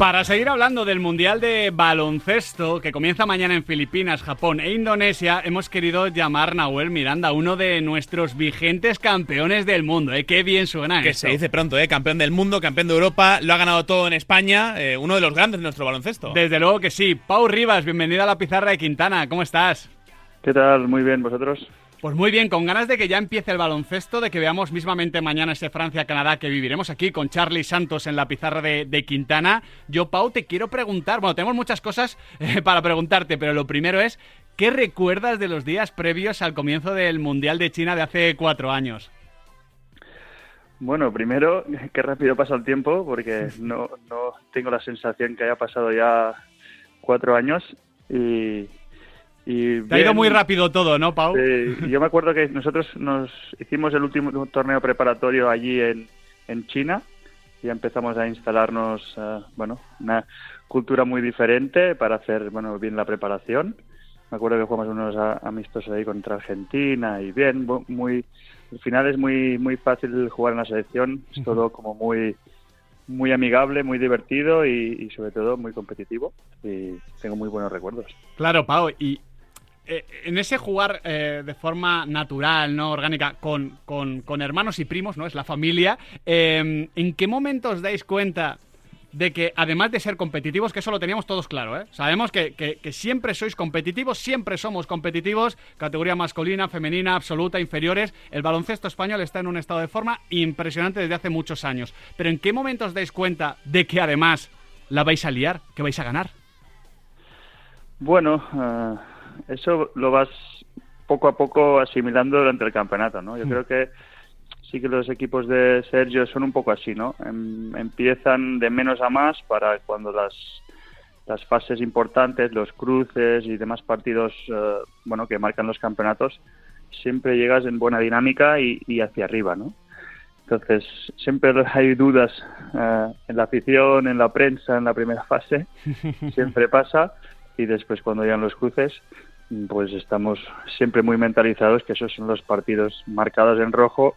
Para seguir hablando del Mundial de Baloncesto, que comienza mañana en Filipinas, Japón e Indonesia, hemos querido llamar Nahuel Miranda, uno de nuestros vigentes campeones del mundo. ¿eh? Qué bien suena Que esto. se dice pronto, ¿eh? Campeón del mundo, campeón de Europa, lo ha ganado todo en España, eh, uno de los grandes de nuestro baloncesto. Desde luego que sí. Pau Rivas, bienvenida a la pizarra de Quintana. ¿Cómo estás? ¿Qué tal? Muy bien, ¿vosotros? Pues muy bien, con ganas de que ya empiece el baloncesto, de que veamos mismamente mañana ese Francia-Canadá que viviremos aquí con Charlie Santos en la pizarra de, de Quintana. Yo, Pau, te quiero preguntar, bueno, tenemos muchas cosas eh, para preguntarte, pero lo primero es, ¿qué recuerdas de los días previos al comienzo del Mundial de China de hace cuatro años? Bueno, primero, qué rápido pasa el tiempo, porque no, no tengo la sensación que haya pasado ya cuatro años y... y Te ha ido muy rápido todo, ¿no, Pau? Sí, yo me acuerdo que nosotros nos hicimos el último torneo preparatorio allí en, en China y empezamos a instalarnos, eh, bueno, una cultura muy diferente para hacer, bueno, bien la preparación. Me acuerdo que jugamos unos a- amistosos ahí contra Argentina y bien, muy, al final es muy, muy fácil jugar en la selección, es todo como muy, muy amigable, muy divertido y, y sobre todo muy competitivo y tengo muy buenos recuerdos. Claro, Pau, y eh, en ese jugar eh, de forma natural, no orgánica, con, con- con hermanos y primos, ¿no? Es la familia. eh, ¿En qué momento os dais cuenta de que, además de ser competitivos, que eso lo teníamos todos claro, ¿eh? Sabemos que, que- siempre sois competitivos, siempre somos competitivos, categoría masculina, femenina, absoluta, inferiores. El baloncesto español está en un estado de forma impresionante desde hace muchos años. Pero ¿en qué momento os dais cuenta de que además la vais a liar, que vais a ganar? Bueno, eh, eso lo vas poco a poco asimilando durante el campeonato, ¿no? Yo creo que sí que los equipos de Sergio son un poco así, ¿no? Em- empiezan de menos a más para cuando las las fases importantes, los cruces y demás partidos, eh, bueno, que marcan los campeonatos, siempre llegas en buena dinámica y, y hacia arriba, ¿no? Entonces, siempre hay dudas eh, en la afición, en la prensa, en la primera fase, siempre pasa, y después cuando llegan los cruces, pues estamos siempre muy mentalizados que esos son los partidos marcados en rojo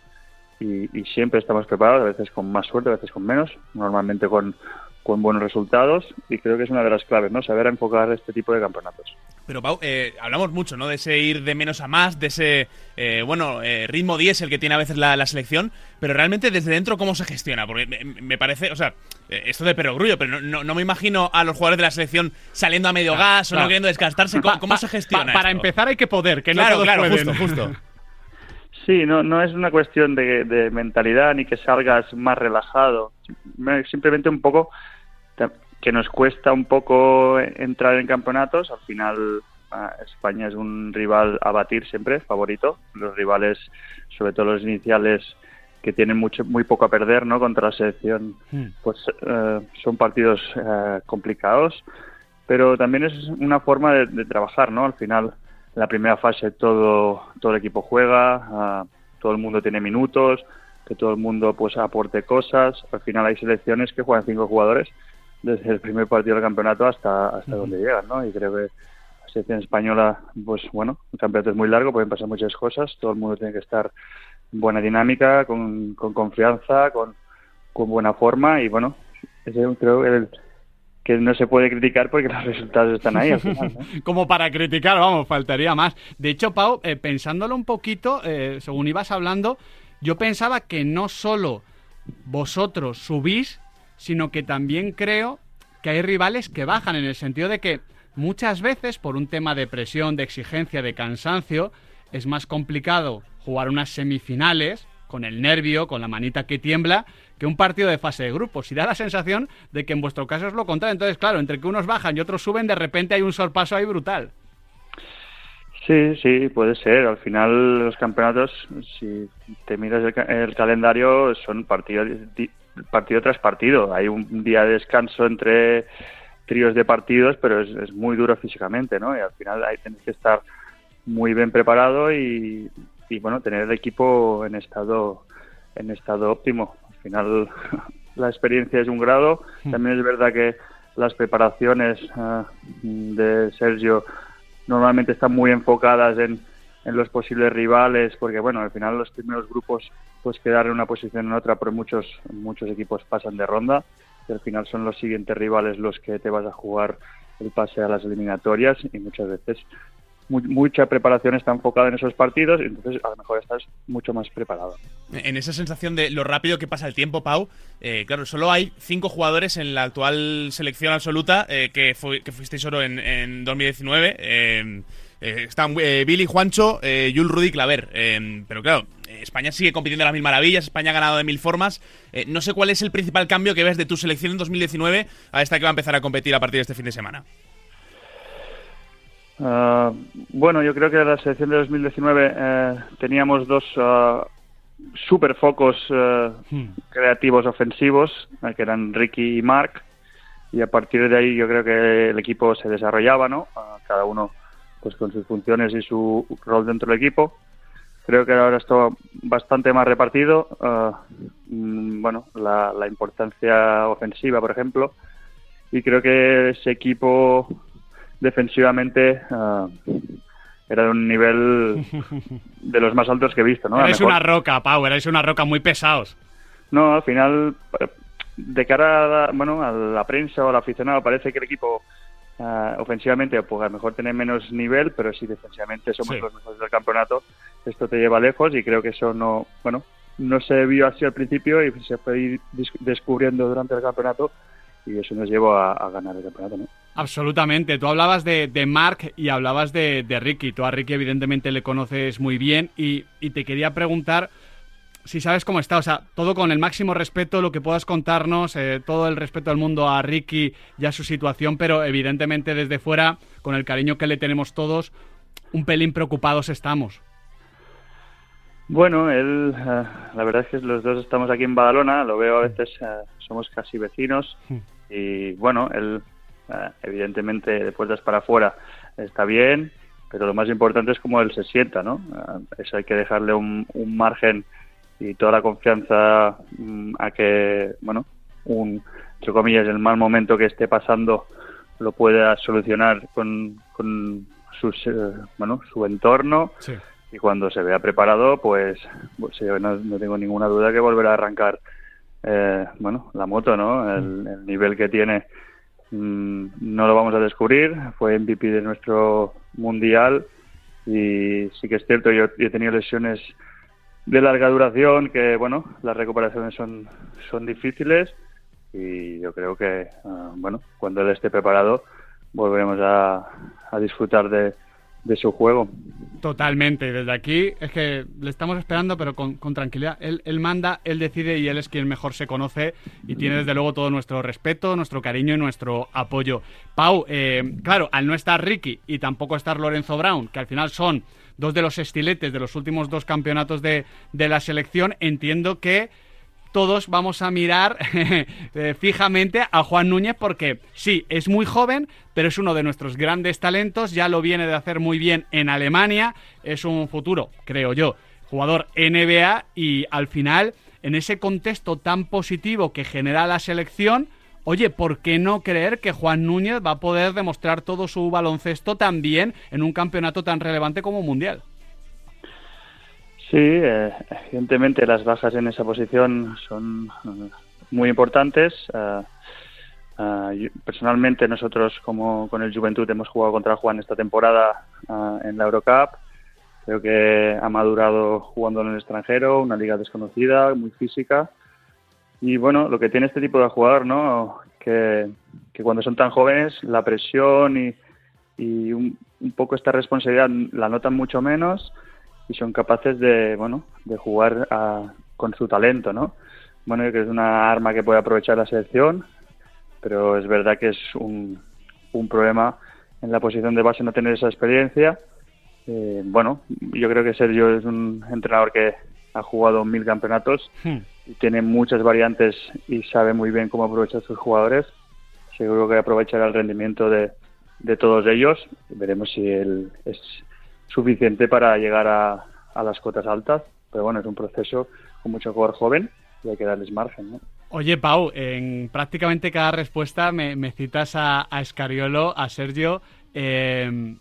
y, siempre estamos preparados, a veces con más suerte, a veces con menos, normalmente con, con buenos resultados, y creo que es una de las claves, ¿no? Saber enfocar este tipo de campeonatos. Pero Pau, eh, hablamos mucho, ¿no? De ese ir de menos a más, de ese, eh, bueno, eh, ritmo 10 el que tiene a veces la, la selección, pero realmente desde dentro, ¿cómo se gestiona? Porque me, me parece, o sea, eh, esto de perogrullo, pero no, no, no me imagino a los jugadores de la selección saliendo a medio gas o no queriendo desgastarse. ¿Cómo, Pa- cómo pa- se gestiona? pa- para esto? empezar hay que poder, que no todos claro, pueden. justo, justo. Sí, no, no es una cuestión de, de mentalidad ni que salgas más relajado. Me- Simplemente un poco que nos cuesta un poco entrar en campeonatos. Al final ah, España es un rival a batir siempre, favorito. Los rivales, sobre todo los iniciales, que tienen mucho, muy poco a perder, ¿no? Contra la selección, pues eh, son partidos eh, complicados. Pero también es una forma de, de trabajar, ¿no? Al final en la primera fase todo, todo el equipo juega, ah, todo el mundo tiene minutos, que todo el mundo pues aporte cosas. Al final hay selecciones que juegan cinco jugadores desde el primer partido del campeonato hasta, hasta donde llegan, ¿no? Y creo que la selección española, pues bueno, el campeonato es muy largo, pueden pasar muchas cosas, todo el mundo tiene que estar en buena dinámica, con, con confianza, con, con buena forma y bueno, ese creo que el- que no se puede criticar porque los resultados están ahí al final. Como para criticar, vamos, faltaría más. De hecho, Pau, eh, pensándolo un poquito, eh, según ibas hablando, yo pensaba que no solo vosotros subís, sino que también creo que hay rivales que bajan, en el sentido de que muchas veces, por un tema de presión, de exigencia, de cansancio, es más complicado jugar unas semifinales con el nervio, con la manita que tiembla, que un partido de fase de grupos. Y da la sensación de que en vuestro caso es lo contrario. Entonces, claro, entre que unos bajan y otros suben, de repente hay un sorpaso ahí brutal. Sí, sí, puede ser. Al final los campeonatos, si te miras el, el calendario, son partido, di- partido tras partido. Hay un día de descanso entre tríos de partidos, pero es, es muy duro físicamente, ¿no? Y al final ahí tienes que estar muy bien preparado y, y, bueno, tener el equipo en estado en estado óptimo. Al final la experiencia es un grado. También es verdad que las preparaciones ah, de Sergio normalmente están muy enfocadas en, en los posibles rivales, porque bueno, al final los primeros grupos pues quedar en una posición en otra, pero muchos muchos equipos pasan de ronda y al final son los siguientes rivales los que te vas a jugar el pase a las eliminatorias y muchas veces mucha preparación está enfocada en esos partidos y entonces a lo mejor estás mucho más preparado. En esa sensación de lo rápido que pasa el tiempo, Pau, eh, claro, solo hay cinco jugadores en la actual selección absoluta eh, que, que fuisteis oro en, en 2019. Eh, están Billy, Juancho, Yul, Rudy, Claver. pero claro, España sigue compitiendo de las mil maravillas, España ha ganado de mil formas. no sé cuál es el principal cambio que ves de tu selección en 2019 a esta que va a empezar a competir a partir de este fin de semana. Ah, bueno, yo creo que en la selección de 2019 eh, teníamos dos uh, super focos eh, hmm. creativos ofensivos, que eran Ricky y Mark, y a partir de ahí yo creo que el equipo se desarrollaba, ¿no? Ah, cada uno pues con sus funciones y su rol dentro del equipo. Creo que ahora está bastante más repartido. Ah, mm, bueno, la, la importancia ofensiva, por ejemplo, y creo que ese equipo defensivamente uh, era de un nivel de los más altos que he visto. ¿no? Eres una roca, Pau, erais una roca muy pesados. No, al final, de cara a, bueno, a la prensa o al aficionado, parece que el equipo uh, ofensivamente pues a lo mejor tiene menos nivel, pero si defensivamente somos los mejores del campeonato, esto te lleva lejos y creo que eso no, bueno, no se vio así al principio y se fue ir descubriendo durante el campeonato y eso nos llevó a, ganar el campeonato. ¿no? Absolutamente. Tú hablabas de, de Mark y hablabas de, de, Ricky. Tú a Ricky evidentemente le conoces muy bien y, y, te quería preguntar si sabes cómo está. O sea, todo con el máximo respeto, lo que puedas contarnos, eh, todo el respeto del mundo a Ricky y a su situación, pero evidentemente desde fuera, con el cariño que le tenemos todos, un pelín preocupados estamos. Bueno, él, eh, la verdad es que los dos estamos aquí en Badalona, lo veo a veces, eh, somos casi vecinos y bueno, él evidentemente de puertas para afuera está bien, pero lo más importante es cómo él se sienta, ¿no? eso hay que dejarle un, margen y toda la confianza mm, a que, bueno, un, entre comillas, el mal momento que esté pasando lo pueda solucionar con, con sus, bueno, su entorno. Sí y cuando se vea preparado, pues, pues no, tengo ninguna duda que volverá a arrancar eh, bueno, la moto, ¿no? El, nivel que tiene mm, no lo vamos a descubrir, fue MVP de nuestro mundial y sí que es cierto, yo, he tenido lesiones de larga duración que, bueno, las recuperaciones son, son difíciles y yo creo que, ah, bueno, cuando él esté preparado volveremos a disfrutar de, de su juego. Totalmente, desde aquí es que le estamos esperando, pero con, tranquilidad. Él, él, manda, él decide y él es quien mejor se conoce y tiene desde luego todo nuestro respeto, nuestro cariño y nuestro apoyo. Pau, eh, claro, al no estar Ricky y tampoco estar Lorenzo Brown, que al final son dos de los estiletes de los últimos dos campeonatos de, de la selección, entiendo que todos vamos a mirar eh, fijamente a Juan Núñez porque sí, es muy joven, pero es uno de nuestros grandes talentos, ya lo viene de hacer muy bien en Alemania, es un futuro, creo yo, jugador NBA y al final, en ese contexto tan positivo que genera la selección, Oye, ¿por qué no creer que Juan Núñez va a poder demostrar todo su baloncesto también en un campeonato tan relevante como Mundial? Sí, eh, evidentemente las bajas en esa posición son eh, muy importantes. Eh, personalmente nosotros como con el Juventud hemos jugado contra Juan esta temporada en la Eurocup. Creo que ha madurado jugando en el extranjero, una liga desconocida, muy física. Y bueno, lo que tiene este tipo de jugador, ¿no? Que, cuando son tan jóvenes la presión y, y un, un poco esta responsabilidad la notan mucho menos y son capaces de, bueno, de jugar con su talento, ¿no? Bueno, que es una arma que puede aprovechar la selección, pero es verdad que es un, un problema en la posición de base no tener esa experiencia. Eh, bueno, yo creo que Sergio es un entrenador que ha jugado mil campeonatos hmm. Y tiene muchas variantes y sabe muy bien cómo aprovechar sus jugadores. Seguro que aprovechará el rendimiento de, de todos ellos. Veremos si él es suficiente para llegar a, a las cotas altas. Pero bueno, es un proceso con mucho jugador joven y hay que darles margen, ¿no? Oye, Pau, en prácticamente cada respuesta me, citas a, a, Escariolo, a Sergio. Eh,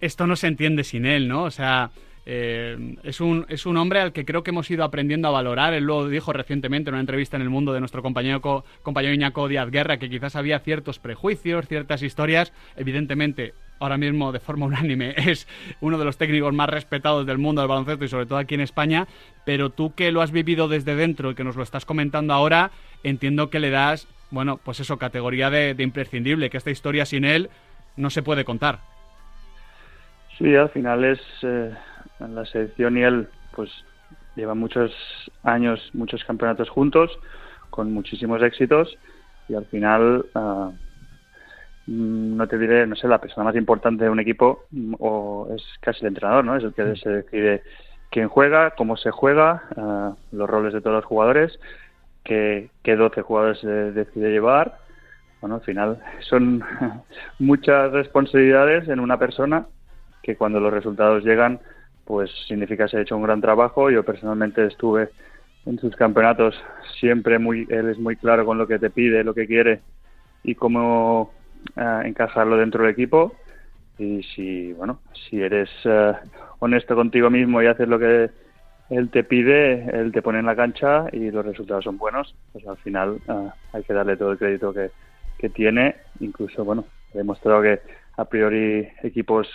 esto no se entiende sin él, ¿no? O sea, Eh, es, un, es un hombre al que creo que hemos ido aprendiendo a valorar. Él lo dijo recientemente en una entrevista en El Mundo de nuestro compañero, compañero Iñaco Díaz Guerra, que quizás había ciertos prejuicios, ciertas historias. Evidentemente, ahora mismo de forma unánime es uno de los técnicos más respetados del mundo del baloncesto y sobre todo aquí en España, pero tú que lo has vivido desde dentro y que nos lo estás comentando ahora, entiendo que le das, bueno, pues eso, categoría de, imprescindible, que esta historia sin él no se puede contar. Sí, al final es eh, la selección y él, pues llevan muchos años, muchos campeonatos juntos, con muchísimos éxitos y al final Mm, no te diré, no sé, la persona más importante de un equipo mm, o es casi el entrenador, ¿no? Es el que mm. se decide quién juega, cómo se juega, eh, los roles de todos los jugadores, qué, qué 12 jugadores se decide llevar. Bueno, al final son muchas responsabilidades en una persona que cuando los resultados llegan, pues significa que se ha hecho un gran trabajo. Yo personalmente estuve en sus campeonatos siempre muy, él es muy claro con lo que te pide, lo que quiere y cómo encajarlo dentro del equipo y si bueno si eres eh, honesto contigo mismo y haces lo que él te pide él te pone en la cancha y los resultados son buenos pues al final eh, hay que darle todo el crédito que, que tiene incluso bueno he demostrado que a priori equipos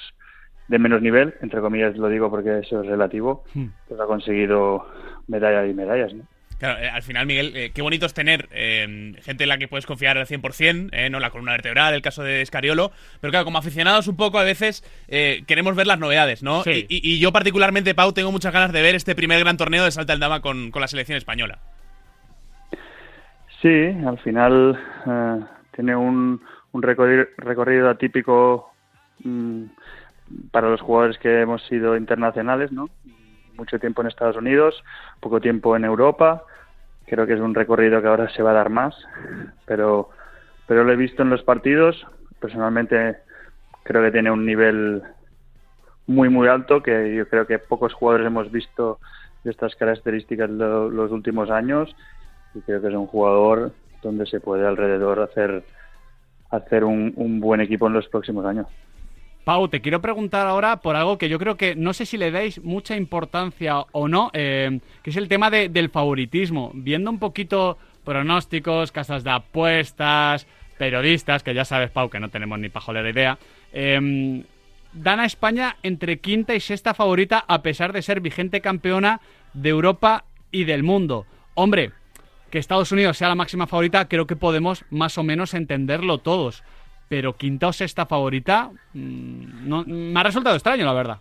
de menos nivel entre comillas lo digo porque eso es relativo hmm. pues ha conseguido medallas y medallas ¿no? Claro, eh, al final, Miguel, eh, qué bonito es tener eh, gente en la que puedes confiar al 100%, no la columna vertebral, el caso de Escariolo, pero claro, como aficionados un poco a veces queremos ver las novedades, ¿no? Y, yo particularmente, Pau, tengo muchas ganas de ver este primer gran torneo de Salta al Dama con, la selección española. Sí, al final tiene un, recorrido, atípico mm, para los jugadores que hemos sido internacionales, ¿no? mucho tiempo en Estados Unidos, poco tiempo en Europa. Creo que es un recorrido que ahora se va a dar más, pero, pero lo he visto en los partidos. Personalmente creo que tiene un nivel muy, muy alto, que yo creo que pocos jugadores hemos visto de estas características los últimos años. Y creo que es un jugador donde se puede alrededor hacer, hacer un buen equipo en los próximos años. Pau, te quiero preguntar ahora por algo que yo creo que no sé si le dais mucha importancia o no, eh, que es el tema del favoritismo. Viendo un poquito pronósticos, casas de apuestas, periodistas, que ya sabes, Pau, que no tenemos ni pajolera idea, em, dan a España entre quinta y sexta favorita a pesar de ser vigente campeona de Europa y del mundo. Hombre, que Estados Unidos sea la máxima favorita, creo que podemos más o menos entenderlo todos pero quinta o sexta favorita mm, no, me ha resultado extraño, la verdad.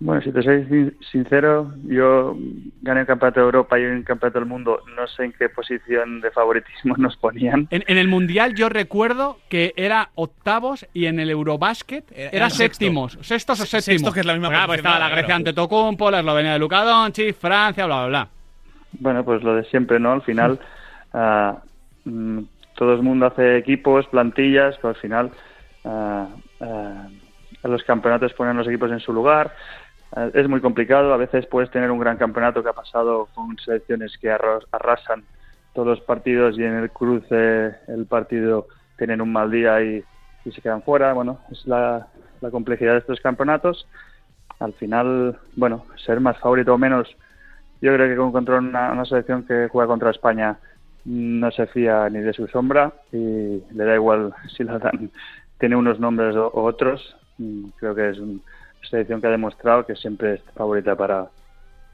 Bueno, si te soy sincero, yo gané el Campeonato de Europa y el Campeonato del Mundo. No sé en qué posición de favoritismo nos ponían. En, el Mundial yo recuerdo que era octavos y en el Eurobasket era, séptimos. Sextos o séptimos. Sexto, que es la misma ah, pues estaba la Grecia ante Tocumpo, la Eslovenia de Luka Doncic, Francia, bla, bla, bla. Bueno, pues lo de siempre, ¿no? Al final... Ah, mm, todo el mundo hace equipos, plantillas, pero al final uh, los campeonatos ponen los equipos en su lugar. Eh, es muy complicado, a veces puedes tener un gran campeonato que ha pasado con selecciones que arrasan todos los partidos y en el cruce el partido tienen un mal día y, se quedan fuera. Bueno, es la, complejidad de estos campeonatos. Al final, bueno, ser más favorito o menos, yo creo que contra una, una selección que juega contra España no se fía ni de su sombra y le da igual si la dan, tiene unos nombres o, otros. Mm, creo que es una selección que ha demostrado que siempre es favorita para,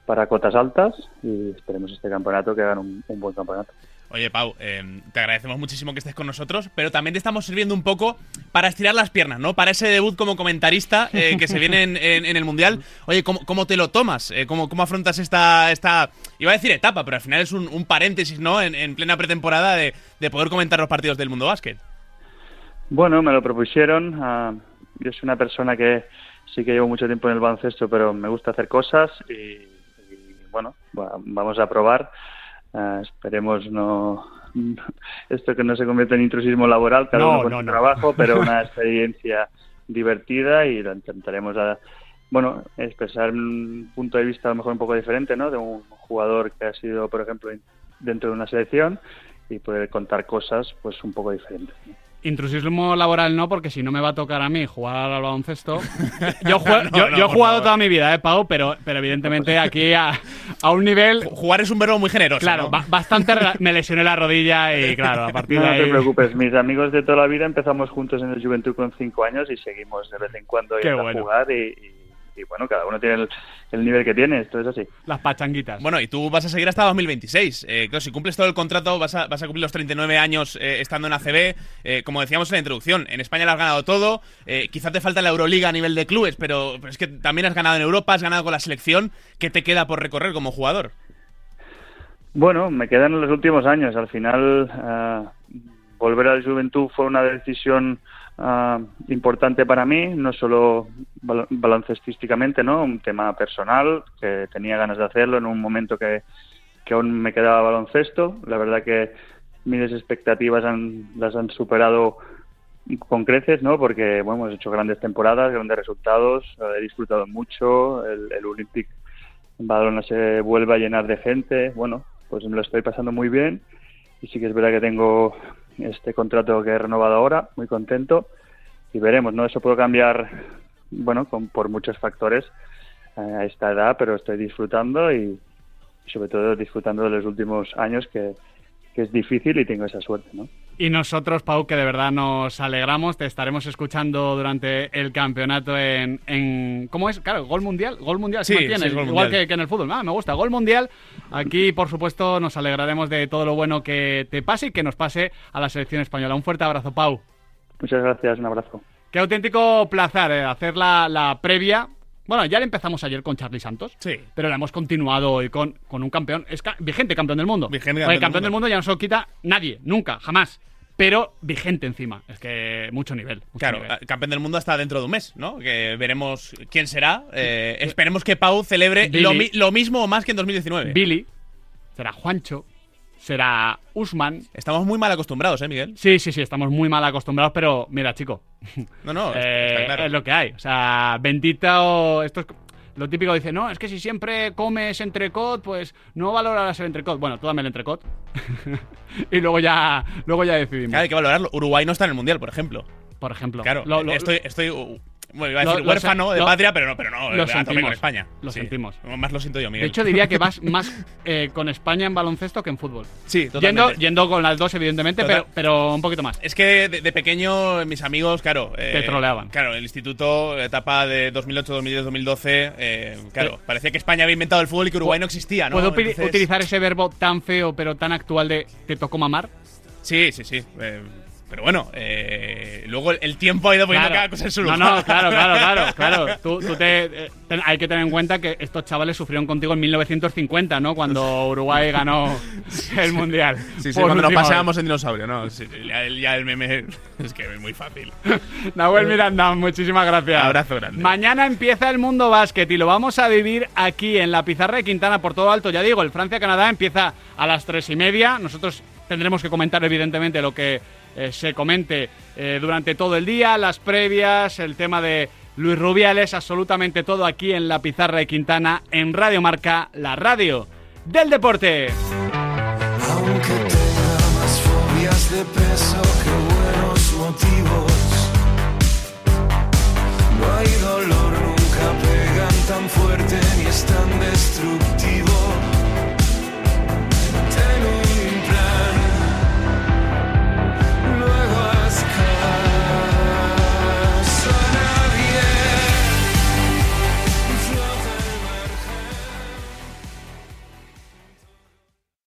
para cotas altas y esperemos este campeonato que hagan un buen campeonato. Oye, Pau, em, te agradecemos muchísimo que estés con nosotros, pero también te estamos sirviendo un poco para estirar las piernas, ¿no? Para ese debut como comentarista eh, que se viene en, el Mundial. Oye, ¿cómo, te lo tomas? Eh, ¿cómo, afrontas esta, esta, iba a decir etapa, pero al final es un, paréntesis, ¿no? En, plena pretemporada de, poder comentar los partidos del mundo básquet. Bueno, me lo propusieron. Ah, yo soy una persona que sí que llevo mucho tiempo en el baloncesto, pero me gusta hacer cosas y bueno, vamos a probar. Ah, esperemos no esto que no se convierta en intrusismo laboral, cada uno con su trabajo, pero una experiencia divertida y lo intentaremos a, bueno, expresar un punto de vista a lo mejor un poco diferente, ¿no? De un jugador que ha sido, por ejemplo, dentro de una selección y poder contar cosas pues un poco diferentes. Intrusismo laboral no, porque si no me va a tocar a mí jugar al baloncesto. Yo, jue- No, yo- no, yo he jugado favor. toda mi vida, ¿eh, Pau? Pero, pero evidentemente aquí a, a un nivel. Jugar es un verbo muy generoso. Claro, ¿no? ba- bastante. Me lesioné la rodilla y, claro, a partir No, de no te preocupes, mis amigos de toda la vida empezamos juntos en el Juventud con cinco años y seguimos de vez en cuando Qué yendo bueno. a jugar y, y- y, bueno, cada uno tiene el, el nivel que tiene, esto es así. Las pachanguitas. Bueno, y tú vas a seguir hasta 2026. Eh, claro, si cumples todo el contrato, vas a, vas a cumplir los 39 años eh, estando en ACB. Eh, como decíamos en la introducción, en España lo has ganado todo. Eh, quizá te falta la Euroliga a nivel de clubes, pero, pero es que también has ganado en Europa, has ganado con la selección. ¿Qué te queda por recorrer como jugador? Bueno, me quedan los últimos años. Al final, ah, volver a la juventud fue una decisión ah, importante para mí, no solo bal- baloncestísticamente, ¿no? Un tema personal, que tenía ganas de hacerlo en un momento que, que aún me quedaba baloncesto. La verdad que mis expectativas han, las han superado con creces, ¿no? Porque, bueno, hemos hecho grandes temporadas, grandes resultados, he disfrutado mucho, el, el Olympic Badalona se vuelve a llenar de gente, bueno, pues me lo estoy pasando muy bien y sí que es verdad que tengo este contrato que he renovado ahora, muy contento y veremos, ¿no? Eso puede cambiar, bueno, con, por muchos factores eh, a esta edad, pero estoy disfrutando y, sobre todo disfrutando de los últimos años que, que es difícil y tengo esa suerte, ¿no? Y nosotros, Pau, que de verdad nos alegramos, te estaremos escuchando durante el campeonato en, en- ¿cómo es? Claro, gol mundial, gol mundial Sí, mantiene, sí, gol igual mundial. que, que en el fútbol. Ah, me gusta, gol mundial. Aquí, por supuesto, nos alegraremos de todo lo bueno que te pase y que nos pase a la selección española. Un fuerte abrazo, Pau. Muchas gracias, un abrazo. Qué auténtico placer eh, hacer la, la previa. Bueno, ya le empezamos ayer con Charlie Santos. Sí. Pero la hemos continuado hoy con, con un campeón, es ca- vigente campeón del mundo. Vigente campeón del campeón del mundo. mundo ya no se lo quita nadie, nunca, jamás. Pero vigente encima. Es que mucho nivel. mucho Claro, nivel. a- campeón del mundo hasta dentro de un mes, ¿no? Que veremos quién será. Eh, esperemos que Pau celebre Billy. lo, mi- lo mismo o más que en 2019. Billy, será Juancho, será Usman. Estamos muy mal acostumbrados, ¿eh, Miguel? Sí, sí, sí, estamos muy mal acostumbrados, pero mira, chico, No, no, eh, está claro. es lo que hay. O sea, bendito, esto es lo típico dice, no, es que si siempre comes entrecot, pues no valorarás el entrecot. Bueno, tú dame el entrecot. y luego ya, luego ya decidimos. Claro, hay que valorarlo. Uruguay no está en el mundial, por ejemplo. Por ejemplo. Claro, Lo- lo- estoy, estoy uh, bueno, iba a decir lo huérfano de patria, pero no, pero no, lo tope sentimos, con España. lo sentimos. Más lo siento yo, de Miguel. hecho, diría que vas más eh, con España en baloncesto que en fútbol. sí, Yendo, totalmente. yendo con las dos, evidentemente, Total. pero, pero un poquito más. Es que de, de pequeño mis amigos, claro, eh, Te troleaban. Claro, el instituto, etapa de 2008, 2010, 2012, eh, claro, parecía que España había inventado el fútbol y que Uruguay no existía, ¿no? ¿Puedo Entonces- utilizar ese verbo tan feo pero tan actual de te tocó mamar? Sí, sí, sí. eh, pero bueno, eh, luego el, tiempo ha ido poniendo cada cosa en su lugar. no, claro, claro, claro, claro. Tú, tú te, eh, ten- hay que tener en cuenta que estos chavales sufrieron contigo en 1950, ¿no? Cuando Uruguay ganó el Mundial. Sí, sí, cuando nos paseábamos en dinosaurio, ¿no? Sí, ya, el- ya el meme es que es muy fácil. Nahuel Miranda, muchísimas gracias. Abrazo grande. Mañana empieza el mundo básquet y lo vamos a vivir aquí en la pizarra de Quintana por todo alto. Ya digo, el Francia-Canadá empieza a las tres y media. Nosotros tendremos que comentar, evidentemente, lo que eh, se comente eh, durante todo el día, las previas, el tema de Luis Rubiales, absolutamente todo aquí en La Pizarra de Quintana, en Radio Marca, la radio del deporte. Aunque tenga más fobias de peso que buenos motivos, no hay dolor, nunca pegan tan fuerte ni es tan destructivo.